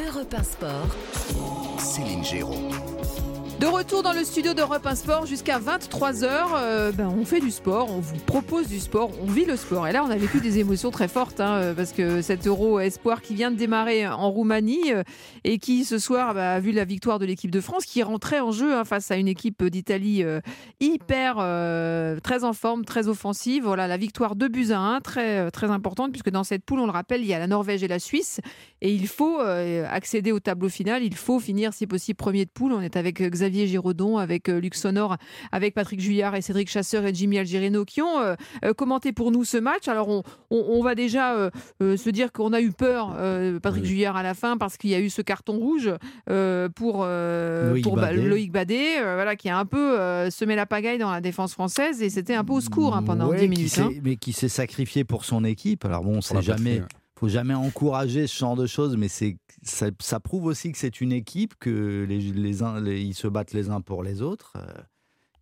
Europe 1 Sport. Céline Géraud. De retour dans le studio d'Europe 1 Sport jusqu'à 23h, euh, ben, on fait du sport, on vous propose du sport, on vit le sport. Et là, on a vécu des émotions très fortes hein, euh, parce que cet Euro Espoir qui vient de démarrer en Roumanie euh, et qui ce soir bah, a vu la victoire de l'équipe de France qui rentrait en jeu hein, face à une équipe d'Italie hyper très en forme, très offensive. Voilà, la victoire de buts à 1, très, très importante puisque dans cette poule, on le rappelle, il y a la Norvège et la Suisse et il faut accéder au tableau final, il faut finir si possible premier de poule. On est avec Xavier Xavier Giraudon, avec euh, Luc Sonor, avec Patrick Juillard et Cédric Chasseur et Jimmy Algerino qui ont euh, euh, commenté pour nous ce match. Alors on, va déjà se dire qu'on a eu peur, Patrick Juillard à la fin, parce qu'il y a eu ce carton rouge pour, Loïc, pour Badé. Loïc Badé, voilà, qui a un peu semé la pagaille dans la défense française et c'était un peu au secours hein, pendant 10 minutes. Hein. Mais qui s'est sacrifié pour son équipe. Alors bon, c'est jamais faut jamais encourager ce genre de choses, mais c'est ça, prouve aussi que c'est une équipe, que les, les, se battent les uns pour les autres.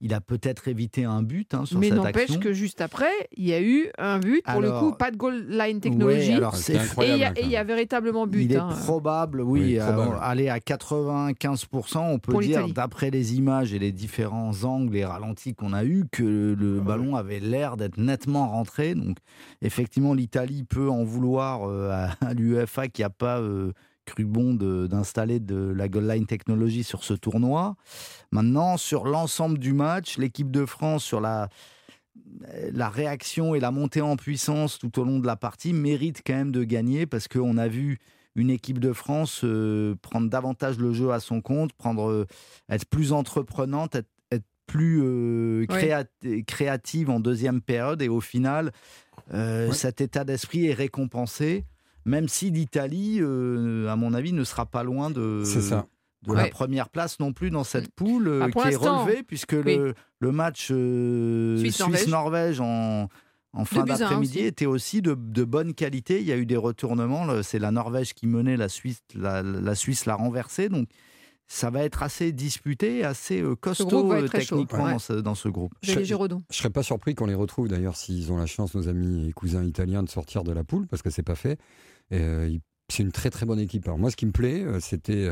Euh, il a peut-être évité un but hein, sur Mais cette action. Mais n'empêche que juste après, il y a eu un but. Pour le coup, pas de goal line technologie. et il y, a véritablement but. Il est hein. probable, oui. aller à 95%, on peut dire, d'après les images et les différents angles et ralentis qu'on a eus, que le ballon avait l'air d'être nettement rentré. Donc, effectivement, l'Italie peut en vouloir euh, à, l'UEFA qui n'a pas euh, cru bon d'installer de, la goal line technologie sur ce tournoi. Maintenant, sur l'ensemble du match, l'équipe de France, sur la, la réaction et la montée en puissance tout au long de la partie, mérite quand même de gagner parce qu'on a vu une équipe de France euh, prendre davantage le jeu à son compte, prendre, euh, être plus entreprenante, être, plus euh, créative en deuxième période et au final, cet état d'esprit est récompensé même si l'Italie, euh, à mon avis, ne sera pas loin de, de la première place non plus dans cette poule euh, ah, qui est relevée, puisque le, le, match euh, Suisse-Norvège en, en fin d'après-midi était aussi de, de, bonne qualité. Il y a eu des retournements. C'est la Norvège qui menait, la Suisse la, la Suisse l'a renversé. Donc ça va être assez disputé, assez costaud techniquement dans, ce, groupe. Je ne serais pas surpris qu'on les retrouve d'ailleurs s'ils ont la chance, nos amis et cousins italiens, de sortir de la poule, parce que c'est pas fait. Euh, c'est une très très bonne équipe. Alors moi, ce qui me plaît, euh, c'était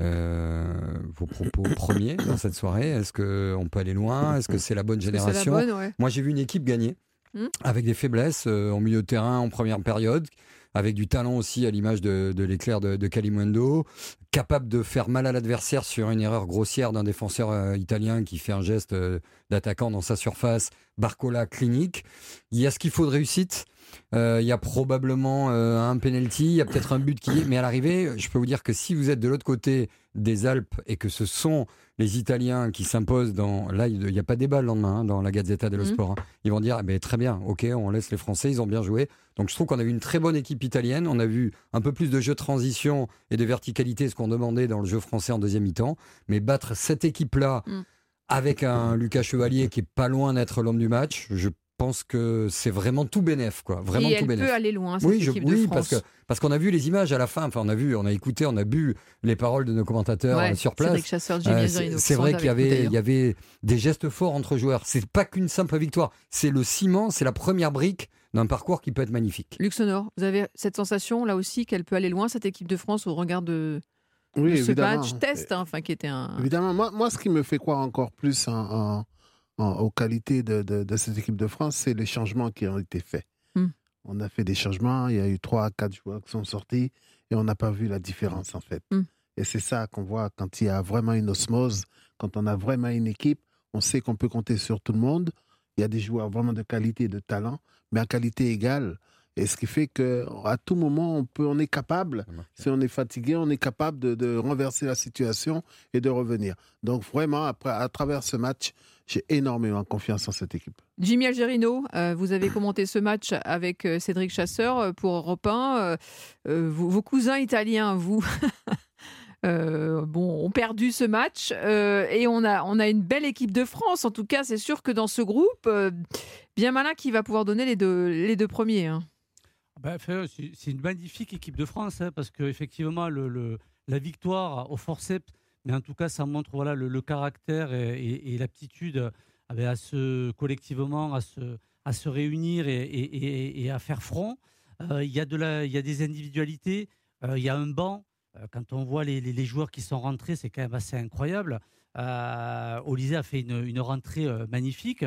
euh, vos propos premiers dans cette soirée. Est-ce qu'on peut aller loin? Est-ce que c'est la bonne génération? Moi, j'ai vu une équipe gagner hmm? avec des faiblesses en milieu de terrain en première période, avec du talent aussi à l'image de, l'éclair de, Kalimundo, capable de faire mal à l'adversaire sur une erreur grossière d'un défenseur italien qui fait un geste d'attaquant dans sa surface, Barcola clinique. Il y a ce qu'il faut de réussite. Euh, il y a probablement euh, un penalty, il y a peut-être un but qui est. Mais à l'arrivée, je peux vous dire que si vous êtes de l'autre côté des Alpes et que ce sont les Italiens qui s'imposent dans. Là, il n'y a pas débat le lendemain hein, dans la Gazzetta dello mhm. Sport. Hein. Ils vont dire eh ben, très bien, ok, on laisse les Français, ils ont bien joué. Donc je trouve qu'on a vu une très bonne équipe italienne. On a vu un peu plus de jeu de transition et de verticalité, ce qu'on demandait dans le jeu français en deuxième mi-temps. Mais battre cette équipe-là. Mm. avec un Lucas Chevalier qui est pas loin d'être l'homme du match. Je pense que c'est vraiment tout bénef, quoi. Vraiment Et tout elle peut aller loin, cette oui, équipe de oui, France. parce que parce qu'on a vu les images à la fin. Enfin, on a vu, on a écouté, on a bu les paroles de nos commentateurs euh, sur place. Euh, c'est vrai qu'il y avait, il y avait des gestes forts entre joueurs. C'est pas qu'une simple victoire. C'est le ciment, c'est la première brique d'un parcours qui peut être magnifique. Luc Sonor, vous avez cette sensation là aussi qu'elle peut aller loin cette équipe de France au regard de, ce match test, hein, enfin qui était un. Évidemment, moi, moi, ce qui me fait croire encore plus en aux qualités de, cette équipe de France, c'est les changements qui ont été faits. Hmm. On a fait des changements, il y a eu trois, quatre joueurs qui sont sortis et on n'a pas vu la différence en fait. Hmm. Et c'est ça qu'on voit quand il y a vraiment une osmose, quand on a vraiment une équipe, on sait qu'on peut compter sur tout le monde. Il y a des joueurs vraiment de qualité, de talent, mais à qualité égale. Et ce qui fait qu'à tout moment, on, peut, on est capable, si on est fatigué, on est capable de, de, renverser la situation et de revenir. Donc vraiment, après, à travers ce match, j'ai énormément confiance en cette équipe. Jimmy Algerino, euh, vous avez commenté ce match avec euh, Cédric Chasseur euh, pour Europe 1. vos, cousins italiens, vous, bon, ont perdu ce match et on a, on a une belle équipe de France. En tout cas, c'est sûr que dans ce groupe, bien malin qui va pouvoir donner les deux, les deux premiers. Hein. Ben, c'est une magnifique équipe de France hein, parce qu'effectivement, le, la victoire au forceps mais en tout cas, ça montre le, caractère et, l'aptitude euh, à se, collectivement à se, réunir et, à faire front. Euh, il, y a des individualités, euh, il y a un banc, quand on voit les, joueurs qui sont rentrés, c'est quand même assez incroyable. Euh, Olysée a fait une, rentrée magnifique.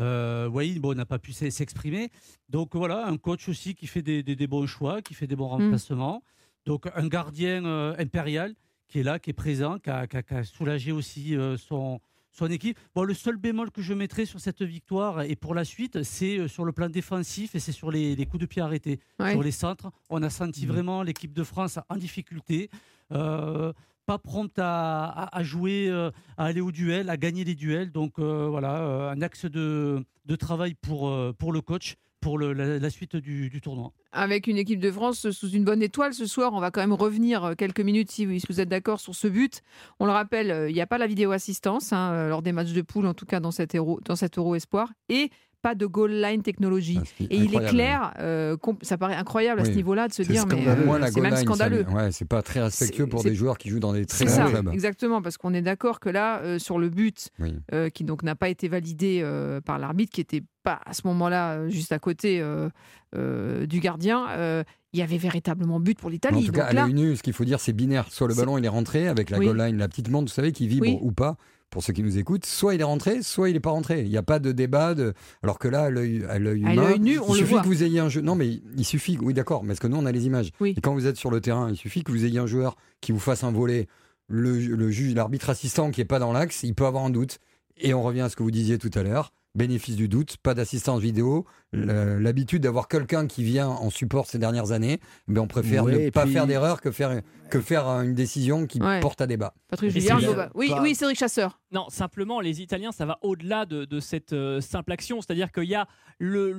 Euh, bon, n'a pas pu s'exprimer. Donc voilà, un coach aussi qui fait des, bons choix, qui fait des bons mm. remplacements. Donc un gardien impérial qui est là, qui est présent, qui a, soulagé aussi son, son équipe. Bon, le seul bémol que je mettrai sur cette victoire et pour la suite, c'est euh, sur le plan défensif et c'est sur les, coups de pied arrêtés. Sur les centres, on a senti mmh. vraiment l'équipe de France en difficulté. Euh, pas prompte à, jouer, euh, à aller au duel, à gagner les duels. Donc voilà, un axe de, travail pour, pour le coach pour la, suite du, tournoi. Avec une équipe de France sous une bonne étoile ce soir, on va quand même revenir euh, quelques minutes si vous êtes d'accord sur ce but. On le rappelle, euh, il n'y a pas la vidéo assistance hein, euh, lors des matchs de poule, en tout cas dans cet Euro, dans cet Euro Espoir. Et pas de goal line technologie. Ah, et il est clair, ça paraît incroyable à ce niveau-là de se dire, mais c'est même scandaleux. Ouais, c'est pas très respectueux pour des joueurs qui jouent dans des très grands clubs. Exactement, parce qu'on est d'accord que là, sur le but, qui donc n'a pas été validé par l'arbitre, qui était pas à ce moment-là euh, juste à côté euh, euh, du gardien, il y avait véritablement but pour l'Italie. En tout cas, à l'œil nu, ce qu'il faut dire, c'est binaire. Soit le ballon il est rentré avec la goal line, la petite montre, vous savez, qui vibre ou pas. Pour ceux qui nous écoutent, soit il est rentré, soit il n'est pas rentré. Il n'y a pas de débat. De... Alors que là, à l'œil nu, on il suffit que vous ayez un jeu. Non, mais il suffit. Oui, d'accord. Mais est-ce que nous, on a les images Et quand vous êtes sur le terrain, il suffit que vous ayez un joueur qui vous fasse un volet. Le, le juge, l'arbitre assistant qui n'est pas dans l'axe, il peut avoir un doute. Et on revient à ce que vous disiez tout à l'heure bénéfice du doute, pas d'assistance vidéo, l'habitude d'avoir quelqu'un qui vient en support ces dernières années, mais on préfère ne pas faire d'erreur que faire, que faire une décision qui porte à débat. Patrick Julien, oui, oui, Cédric Chasseur. Non, simplement, les Italiens, ça va au-delà de, cette euh, simple action. C'est-à-dire qu'il y a le,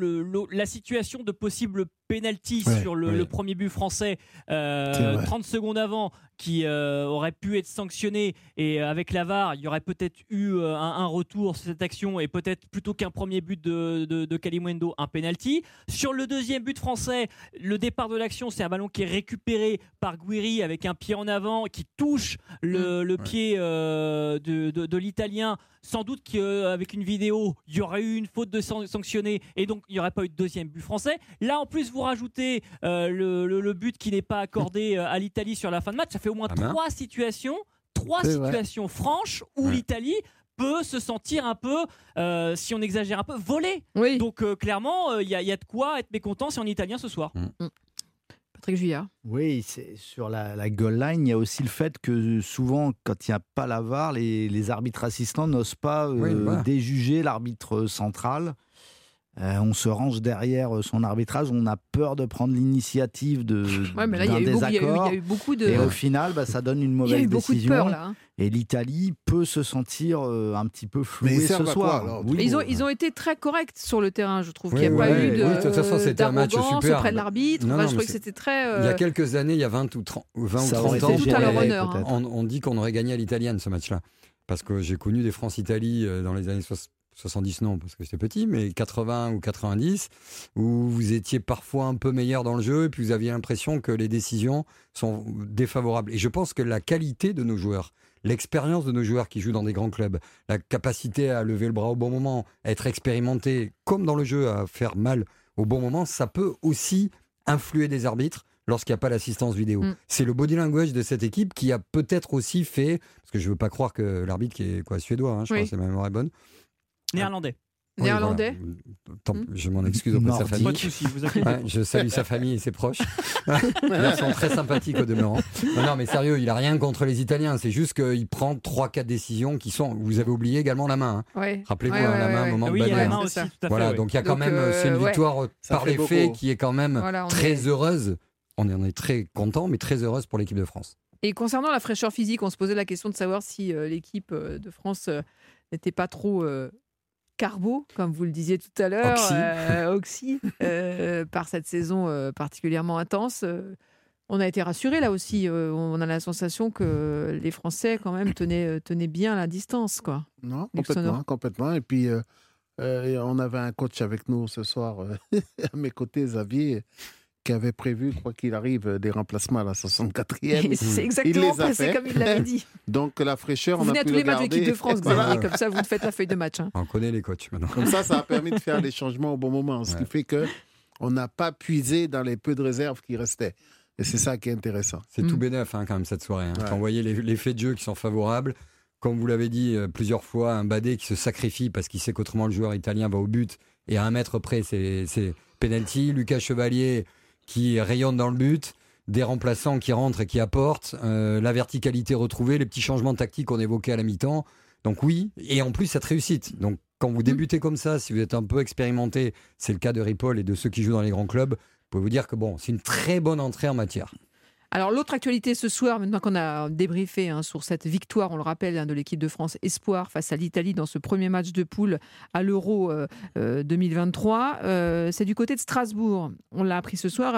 la situation de possible penalty sur le, premier but français 30 euh, secondes avant qui euh, aurait pu être sanctionné et avec la VAR, il y aurait peut-être eu un, retour sur cette action et peut-être plutôt qu'un premier but de, de, de Kalimwendo, un penalty. Sur le deuxième but français, le départ de l'action, c'est un ballon qui est récupéré par Guiri avec un pied en avant qui touche le, mmh. pied de, de l'italien, sans doute qu'avec une vidéo, il y aurait eu une faute de sanctionner et donc il n'y aurait pas eu de deuxième but français. Là, en plus, vous rajoutez euh, le, but qui n'est pas accordé euh, à l'Italie sur la fin de match. Ça fait au moins ah ben. trois situations, trois situations franches où l'Italie peut se sentir un peu, euh, si on exagère un peu, volé. Donc clairement, il y, a de quoi être mécontent si on est italien ce soir. Mm. Mm. Patrick Oui, c'est sur la, la, goal line, il y a aussi le fait que souvent, quand il n'y a pas la VAR, les, arbitres assistants n'osent pas euh, déjuger l'arbitre central. Euh, on se range derrière euh, son arbitrage, on a peur de prendre l'initiative de ouais, mais là, il y, a eu beaucoup de... Et au final, bah, ça donne une mauvaise décision. Il y a eu beaucoup de peur, là. Hein. Et l'Italie peut se sentir euh, un petit peu flouée ce soir. ils, ont, ils ont été très corrects sur le terrain, je trouve. qu'il n'y a pas eu de, oui, de toute façon, c'était un match super. auprès de l'arbitre. je trouvais que c'était très... Il y a quelques années, il y a 20 ou 30, 20 ou 30 ans, tout à leur honneur, hein. on, on, dit qu'on aurait gagné à l'italienne ce match-là. Parce que j'ai connu des France-Italie dans les années 60 70 non, parce que j'étais petit, mais 80 ou 90, où vous étiez parfois un peu meilleur dans le jeu, et puis vous aviez l'impression que les décisions sont défavorables. Et je pense que la qualité de nos joueurs, l'expérience de nos joueurs qui jouent dans des grands clubs, la capacité à lever le bras au bon moment, à être expérimenté, comme dans le jeu, à faire mal au bon moment, ça peut aussi influer des arbitres lorsqu'il n'y a pas l'assistance vidéo. Mm. C'est le body language de cette équipe qui a peut-être aussi fait, parce que je ne veux pas croire que l'arbitre qui est quoi suédois, hein, je crois que c'est ma mémoire est bonne, Néerlandais. Néerlandais hmm. Je m'en excuse auprès de sa famille. Pas de souci, vous je salue sa famille et ses proches. Ils sont très sympathiques au demeurant. Non, mais sérieux, il a rien contre les Italiens. C'est juste qu'il prend 3-4 décisions qui sont. Vous avez oublié également la main. Hein. Rappelez-vous hein, la main au moment oui, de a la main aussi, Voilà, donc il y a quand même. Euh, c'est une euh, victoire par les faits qui est quand même très heureuse. On en est très content, mais très heureuse pour l'équipe de France. Et concernant la fraîcheur physique, on se posait la question de savoir si euh, l'équipe de France n'était pas trop carbo, comme vous le disiez tout à l'heure, oxy, euh, euh, par cette saison euh, particulièrement intense. on a été rassurés là aussi. on a la sensation que les Français quand même tenaient, tenaient bien la distance, quoi. Non, complètement, complètement. Et puis on avait un coach avec nous ce soir à mes côtés, Xavier qui avait prévu, quoi qu'il arrive, des remplacements à la 64e. C'est exactement passé comme il l'avait dit. Donc la fraîcheur, vous on venez à tous les matchs de l'équipe de France, Xavier, comme ça vous faites la feuille de match. Hein. On connaît les coachs maintenant. Comme ça, ça a permis de faire des changements au bon moment, ce qui fait que on n'a pas puisé dans les peu de réserves qui restaient. Et c'est ça qui est intéressant. C'est tout mm. bénef hein, quand même cette soirée. Hein. Quand vous voyez les, les, faits de jeu qui sont favorables, comme vous l'avez dit euh, plusieurs fois, un Badé qui se sacrifie parce qu'il sait qu'autrement le joueur italien va au but et à un mètre près c'est penalty. Lucas Chevalier qui rayonne dans le but des remplaçants qui rentrent et qui apportent, euh, la verticalité retrouvée, les petits changements tactiques qu'on évoquait à la mi-temps. Donc oui, et en plus cette réussite. Donc quand vous mm. débutez comme ça, si vous êtes un peu expérimenté, c'est le cas de Ripoll et de ceux qui jouent dans les grands clubs, pouvez vous dire que bon, c'est une très bonne entrée en matière. Alors l'autre actualité ce soir, maintenant qu'on a débriefé hein, sur cette victoire, on le rappelle, hein, de l'équipe de France Espoir face à l'Italie dans ce premier match de poule à l'Euro 2023, euh, euh, c'est du côté de Strasbourg. On l'a appris ce soir.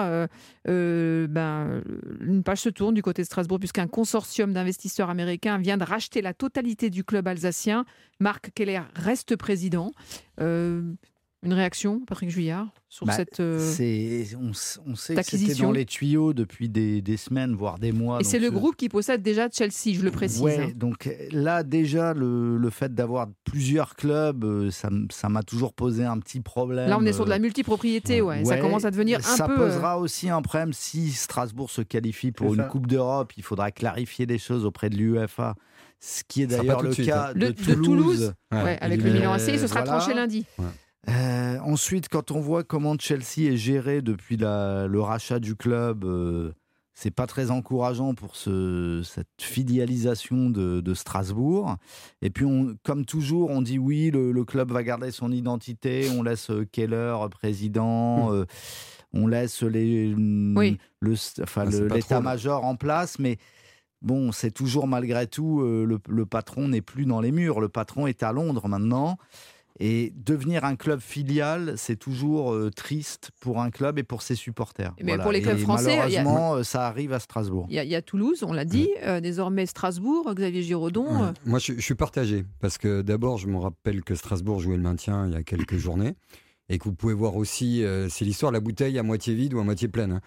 Euh, ben, une page se tourne du côté de Strasbourg puisqu'un consortium d'investisseurs américains vient de racheter la totalité du club alsacien. Marc Keller reste président. Une réaction, Patrick Juillard, sur bah, cette euh, on, on, sait que c'était dans les tuyaux depuis des, des, semaines, voire des mois. Et c'est le groupe qui possède déjà Chelsea, je le précise. Ouais, hein. donc là déjà, le, le fait d'avoir plusieurs clubs, euh, ça m'a toujours posé un petit problème. Là, on est sur de la multipropriété, ouais. ça commence à devenir un peu... Ça euh, posera aussi un problème si Strasbourg se qualifie pour une Coupe d'Europe. Il faudra clarifier des choses auprès de l'UEFA ce qui est d'ailleurs le cas hein. de, Toulouse. avec le Milan AC, ce sera tranché lundi. Euh, ensuite, quand on voit comment Chelsea est géré depuis le rachat du club, euh, c'est pas très encourageant pour ce, cette fidélisation de, Strasbourg. Et puis, on, comme toujours, on dit oui, le, club va garder son identité, on laisse euh, Keller président, hmm. on laisse les, oui. Ah, l'état-major en place, mais bon, c'est toujours malgré tout, le patron n'est plus dans les murs, le patron est à Londres maintenant. Et devenir un club filial, c'est toujours euh, triste pour un club et pour ses supporters. Mais pour les clubs français, malheureusement, euh, ça arrive à Strasbourg. Il y, a Toulouse, on l'a dit, euh, désormais Strasbourg, Xavier Giraudon. Moi, je, suis partagé parce que d'abord, je me rappelle que Strasbourg jouait le maintien il y a quelques journées et que vous pouvez voir aussi, c'est l'histoire de la bouteille à moitié vide ou à moitié pleine. Hein.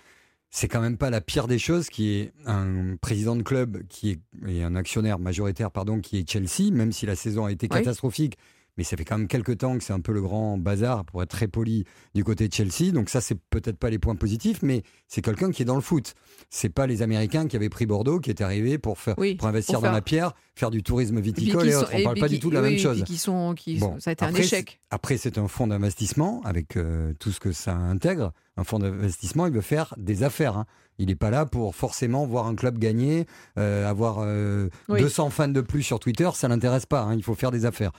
C'est quand même pas la pire des choses qui est un président de club qui est et un actionnaire majoritaire pardon qui est Chelsea, même si la saison a été catastrophique mais ça fait quand même quelques temps que c'est un peu le grand bazar, pour être très poli, du côté de Chelsea. Donc ça, c'est peut-être pas les points positifs, mais c'est quelqu'un qui est dans le foot. C'est pas les Américains qui avaient pris Bordeaux, qui étaient arrivés pour, faire, pour investir dans la pierre, faire du tourisme viticole et, autres. On parle pas du tout de la même chose. Qui sont, qui ça a été un échec. Après, c'est un fonds d'investissement avec euh, tout ce que ça intègre. Un fonds d'investissement, il veut faire des affaires. Hein. Il n'est pas là pour forcément voir un club gagner, euh, avoir 200 euh, fans de plus sur Twitter, ça l'intéresse pas. Hein. Il faut faire des affaires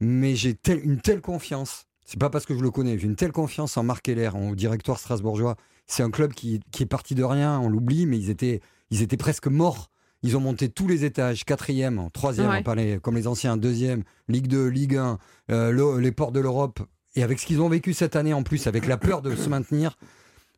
mais j'ai une telle confiance. C'est pas parce que je le connais, j'ai une telle confiance en Marc Heller, au directoire strasbourgeois. C'est un club qui, est parti de rien, on l'oublie, mais ils étaient, ils étaient presque morts. Ils ont monté tous les étages, quatrième, troisième, on parlait comme les anciens, deuxième, Ligue 2, Ligue 1, euh, les ports de l'Europe. Et avec ce qu'ils ont vécu cette année en plus, avec la peur de se maintenir,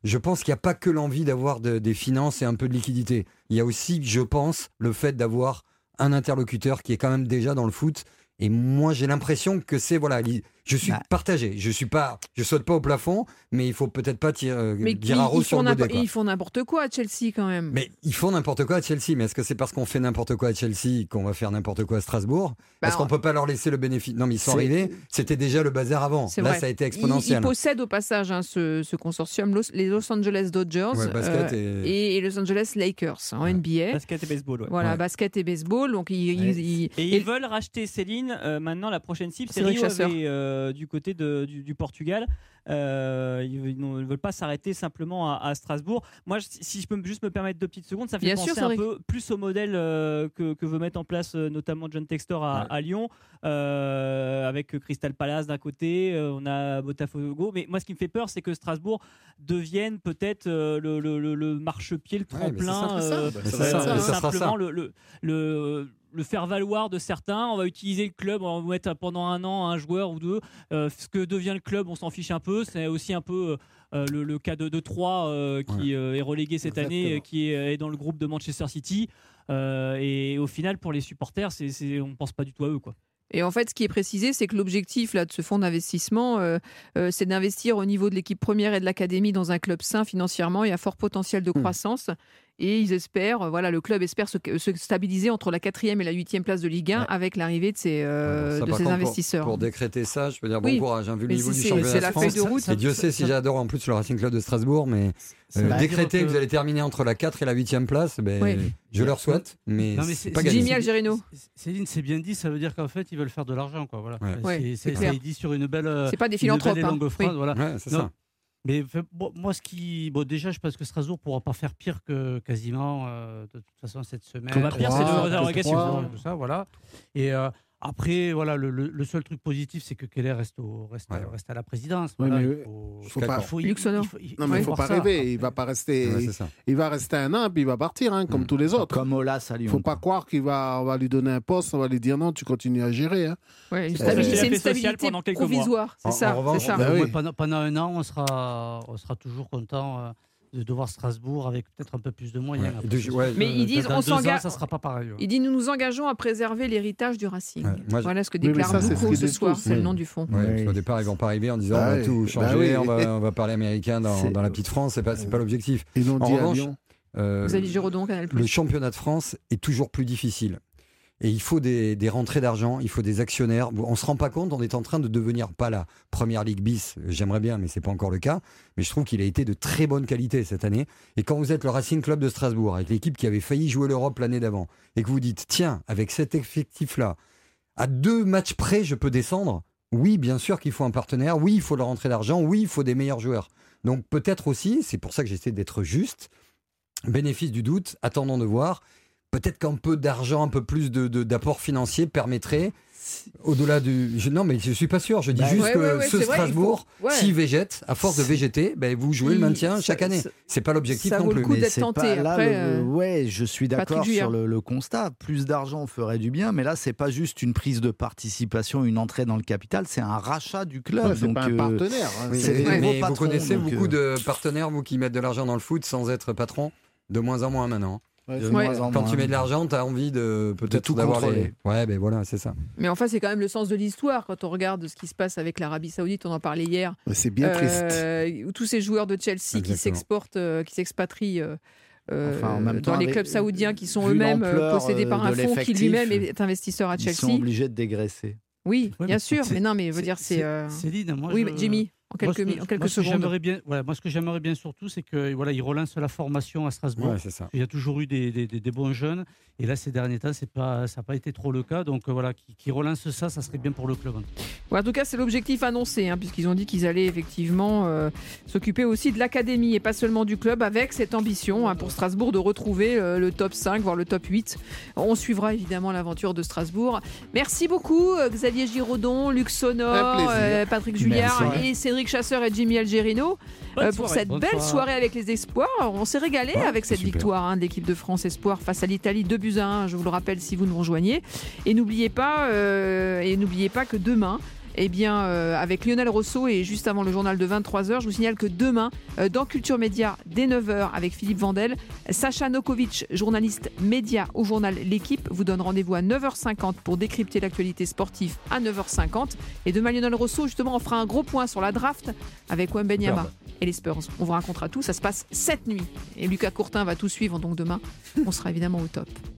je pense qu'il n'y a pas que l'envie d'avoir des finances et un peu de liquidité. Il y a aussi, je pense, le fait d'avoir un interlocuteur qui est quand même déjà dans le foot et moi, j'ai l'impression que c'est voilà, je suis bah. partagé. Je suis pas, je saute pas au plafond, mais il faut peut-être pas tirer, euh, mais dire à sur le Ils font n'importe quoi à Chelsea quand même. Mais ils font n'importe quoi à Chelsea. Mais est-ce que c'est parce qu'on fait n'importe quoi à Chelsea qu'on va faire n'importe quoi à Strasbourg? Bah, Est-ce qu'on peut pas leur laisser le bénéfice? Non, mais ils sont arrivés. C'était déjà le bazar avant. Là, ça a été exponentiel. Ils, possèdent au passage hein, ce, consortium, les Los Angeles Dodgers euh, et... et... Los Angeles Lakers en NBA. Basket et baseball. Voilà, basket et baseball. Donc ils, et ils veulent racheter Céline. Euh, maintenant, la prochaine cible, c'est Rio du côté de, du, Portugal. Euh, ils, ne veulent pas s'arrêter simplement à, Strasbourg. Moi, si je peux juste me permettre deux petites secondes, ça fait penser un peu plus au modèle euh, que, veut mettre en place euh, notamment John Textor à, Lyon, avec Crystal Palace d'un côté, on a Botafogo. Mais moi, ce qui me fait peur, c'est que Strasbourg devienne peut-être le, le, marchepied, le tremplin, simplement le, le faire valoir de certains. On va utiliser le club, on va mettre pendant un an un joueur ou deux. Euh, ce que devient le club, on s'en fiche un peu. C'est aussi un peu euh, le, cas de, de Troyes euh, qui est relégué cette année, qui est, dans le groupe de Manchester City. et au final, pour les supporters, c'est, on ne pense pas du tout à eux. Quoi. Et en fait, ce qui est précisé, c'est que l'objectif là de ce fonds d'investissement, c'est d'investir au niveau de l'équipe première et de l'académie dans un club sain financièrement et à fort potentiel de hmm. croissance et ils espèrent, voilà, le club espère se, stabiliser entre la quatrième et la huitième place de Ligue 1 avec l'arrivée de ses, de ses investisseurs. Pour, décréter ça, je peux dire bon courage, hein, vu le niveau du championnat C'est la feuille de route. Et Dieu sait si j'adore en plus le Racing Club de Strasbourg, mais euh, décréter que vous allez terminer entre la 4 et la 8e place, ben, je leur souhaite, mais, c'est pas gagné. Jimmy Algerino. Céline, c'est bien dit, ça veut dire qu'en fait, ils veulent faire de l'argent. Quoi, voilà. c'est dit sur une belle. C'est pas des philanthropes. Hein. voilà. c'est ça. Mais moi, ce qui, bon, déjà, je pense que Strasbourg pourra pas faire pire que quasiment euh, de toute façon cette semaine. Pire, c'est le relégation. Ça, voilà. Et euh, après, voilà, le, le, seul truc positif, c'est que Keller reste, au, reste, reste à la présidence. il faut, pas, faut, il, non, mais il faut pas rêver. Il va pas rester. il va rester un an puis il va partir, hein, comme mm. tous les autres. Comme Olas à Il faut pas croire qu'il va, on va lui donner un poste, on va lui dire non, tu continues à gérer. Hein. c'est une stabilité provisoire. C'est ça. ça. Ben pendant, pendant, un an, on sera, on sera toujours content. Euh, de devoir Strasbourg avec peut-être un peu plus de moyens. mais ils disent, on s'engage. Ça sera pas pareil. Ils disent, nous nous engageons à préserver l'héritage du Racing. voilà ce que déclare oui, ce soir. C'est le nom du fond. Au départ, ils vont pas arriver en disant bah on va tout bah changer, on, va, on, va, parler américain dans, dans la petite France. C'est pas, pas l'objectif. En revanche, euh, Giraudon, Canal+. Le championnat de France est toujours plus difficile. Et il faut des, rentrées d'argent, il faut des actionnaires. On se rend pas compte, on est en train de devenir pas la première ligue bis. J'aimerais bien, mais c'est pas encore le cas. Mais je trouve qu'il a été de très bonne qualité cette année. Et quand vous êtes le Racing Club de Strasbourg, avec l'équipe qui avait failli jouer l'Europe l'année d'avant, et que vous dites, tiens, avec cet effectif-là, à deux matchs près, je peux descendre? Oui, bien sûr qu'il faut un partenaire. Oui, il faut la rentrée d'argent. Oui, il faut des meilleurs joueurs. Donc peut-être aussi, c'est pour ça que j'essaie d'être juste, bénéfice du doute, attendons de voir peut-être qu'un peu d'argent, un peu plus de, d'apport financier permettrait au-delà du. non, mais je suis pas sûr. Je dis bah, juste que ce Strasbourg, s'il végète, à force de végéter, ben, vous jouez le maintien chaque année. C'est pas l'objectif non plus. mais c'est tenté. Pas, là, euh, ouais, je suis d'accord sur le, constat. Plus d'argent ferait du bien, mais là, c'est pas juste une prise de participation, une entrée dans le capital, c'est un rachat du club. c'est pas un euh, partenaire. Hein, mais vous connaissez beaucoup euh, de partenaires, vous qui mettent de l'argent dans le foot sans être patron, de moins en moins maintenant. Quand tu mets de l'argent, tu as envie de peut-être tout contrôler. Ouais, ben voilà, c'est ça. Mais enfin, c'est quand même le sens de l'histoire quand on regarde ce qui se passe avec l'Arabie Saoudite. On en parlait hier. C'est bien euh, triste. Tous ces joueurs de Chelsea qui s'exportent, euh, qui s'expatrient. Euh, dans les clubs saoudiens qui sont eux-mêmes possédés par un fonds qui lui-même est investisseur à Chelsea. Ils sont obligés de dégraisser. Oui, bien sûr, mais non, mais veut dire c'est. Céline, moi. Oui, Jimmy en quelques, moi, en quelques secondes. Bien, voilà, moi, ce que j'aimerais bien surtout, c'est qu'il voilà, il relance la formation à Strasbourg. Il y a toujours eu des, des, des, bons jeunes. Et là, ces derniers temps, pas, ça n'a pas été trop le cas. Donc euh, voilà, qui, qui, relance ça, ça serait bien pour le club. en tout cas, c'est l'objectif annoncé, hein, puisqu'ils ont dit qu'ils allaient effectivement euh, s'occuper aussi de l'académie et pas seulement du club, avec cette ambition hein, pour Strasbourg de retrouver euh, le top 5, voire le top 8. On suivra évidemment l'aventure de Strasbourg. Merci beaucoup, Xavier Giraudon, Luc Sonor, Patrick Julliard et Cédric Chasseur et Jimmy Algerino euh, pour cette belle soirée. avec les espoirs. On s'est régalé avec cette victoire hein, d'équipe de France Espoir face à l'Italie 2 buts à 1, je vous le rappelle si vous nous rejoignez. Et n'oubliez pas, euh, et n'oubliez pas que demain, eh bien, euh, avec Lionel Rousseau et juste avant le journal de 23h, je vous signale que demain, euh, dans Culture Média, dès 9h, avec Philippe Vandel, Sacha Nokovic, journaliste média au journal L'équipe, vous donne rendez-vous à 9h50 pour décrypter l'actualité sportive à 9h50. Et demain, Lionel Rousseau, justement, on fera un gros point sur la draft avec Wembenyama et les Spurs. On vous racontera tout. Ça se passe cette nuit. Et Lucas Courtin va tout suivre, donc demain, on sera évidemment au top.